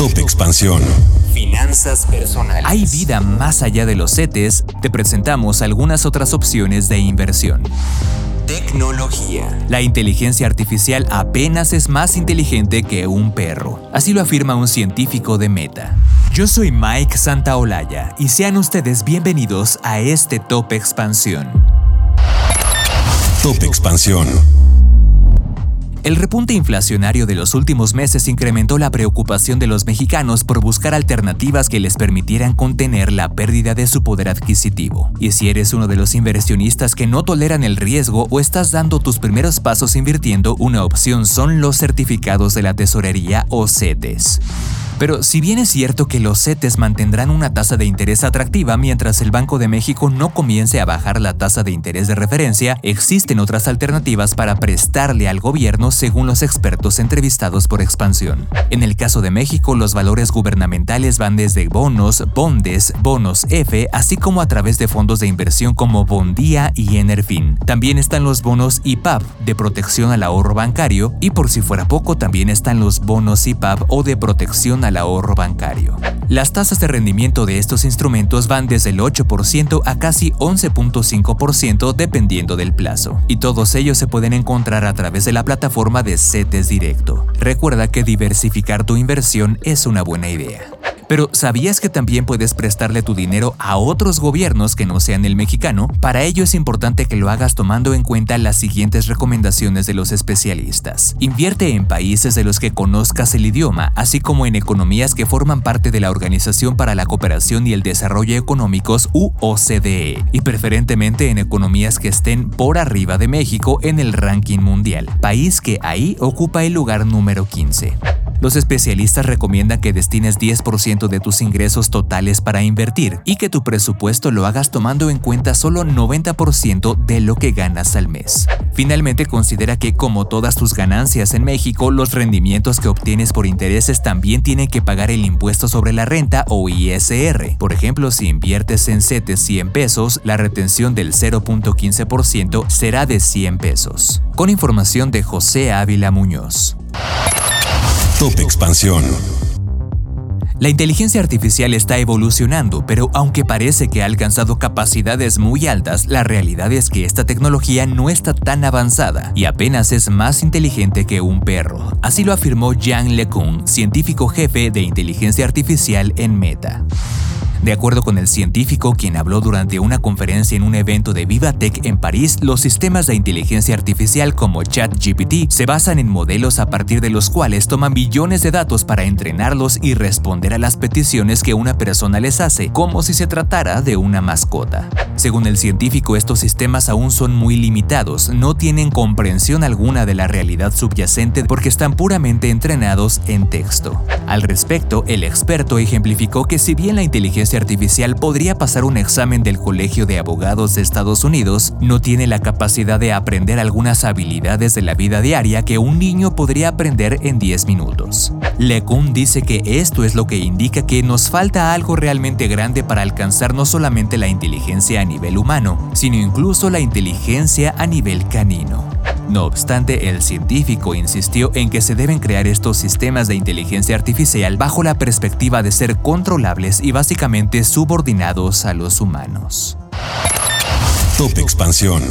Top Expansión. Finanzas personales. ¿Hay vida más allá de los CETES? Te presentamos algunas otras opciones de inversión. Tecnología. La inteligencia artificial apenas es más inteligente que un perro. Así lo afirma un científico de Meta. Yo soy Mike Santaolalla y sean ustedes bienvenidos a este Top Expansión. Top Expansión. El repunte inflacionario de los últimos meses incrementó la preocupación de los mexicanos por buscar alternativas que les permitieran contener la pérdida de su poder adquisitivo. Y si eres uno de los inversionistas que no toleran el riesgo o estás dando tus primeros pasos invirtiendo, una opción son los certificados de la tesorería o CETES. Pero si bien es cierto que los CETES mantendrán una tasa de interés atractiva mientras el Banco de México no comience a bajar la tasa de interés de referencia, existen otras alternativas para prestarle al gobierno según los expertos entrevistados por Expansión. En el caso de México, los valores gubernamentales van desde bonos, bondes, bonos F, así como a través de fondos de inversión como Bondía y Enerfin. También están los bonos IPAP de protección al ahorro bancario y por si fuera poco también están los bonos IPAP o de protección al ahorro bancario. Las tasas de rendimiento de estos instrumentos van desde el 8% a casi 11.5% dependiendo del plazo, y todos ellos se pueden encontrar a través de la plataforma de CETES Directo. Recuerda que diversificar tu inversión es una buena idea. Pero ¿sabías que también puedes prestarle tu dinero a otros gobiernos que no sean el mexicano? Para ello es importante que lo hagas tomando en cuenta las siguientes recomendaciones de los especialistas. Invierte en países de los que conozcas el idioma, así como en economías que forman parte de la Organización para la Cooperación y el Desarrollo Económicos u OCDE, y preferentemente en economías que estén por arriba de México en el ranking mundial, país que ahí ocupa el lugar número 15. Los especialistas recomiendan que destines 10% de tus ingresos totales para invertir y que tu presupuesto lo hagas tomando en cuenta solo 90% de lo que ganas al mes. Finalmente, considera que como todas tus ganancias en México, los rendimientos que obtienes por intereses también tienen que pagar el impuesto sobre la renta o ISR. Por ejemplo, si inviertes en CETES 100 pesos, la retención del 0.15% será de 100 pesos. Con información de José Ávila Muñoz. Top Expansión. La inteligencia artificial está evolucionando, pero aunque parece que ha alcanzado capacidades muy altas, la realidad es que esta tecnología no está tan avanzada y apenas es más inteligente que un perro. Así lo afirmó Jean LeCun, científico jefe de inteligencia artificial en Meta. De acuerdo con el científico, quien habló durante una conferencia en un evento de VivaTech en París, los sistemas de inteligencia artificial como ChatGPT se basan en modelos a partir de los cuales toman billones de datos para entrenarlos y responder a las peticiones que una persona les hace, como si se tratara de una mascota. Según el científico, estos sistemas aún son muy limitados, no tienen comprensión alguna de la realidad subyacente porque están puramente entrenados en texto. Al respecto, el experto ejemplificó que si bien la inteligencia artificial podría pasar un examen del Colegio de Abogados de Estados Unidos, no tiene la capacidad de aprender algunas habilidades de la vida diaria que un niño podría aprender en 10 minutos. LeCun dice que esto es lo que indica que nos falta algo realmente grande para alcanzar no solamente la inteligencia a nivel humano, sino incluso la inteligencia a nivel canino. No obstante, el científico insistió en que se deben crear estos sistemas de inteligencia artificial bajo la perspectiva de ser controlables y básicamente subordinados a los humanos. Top Expansión.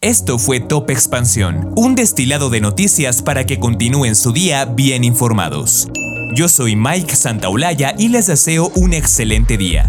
Esto fue Top Expansión, un destilado de noticias para que continúen su día bien informados. Yo soy Mike Santaolalla y les deseo un excelente día.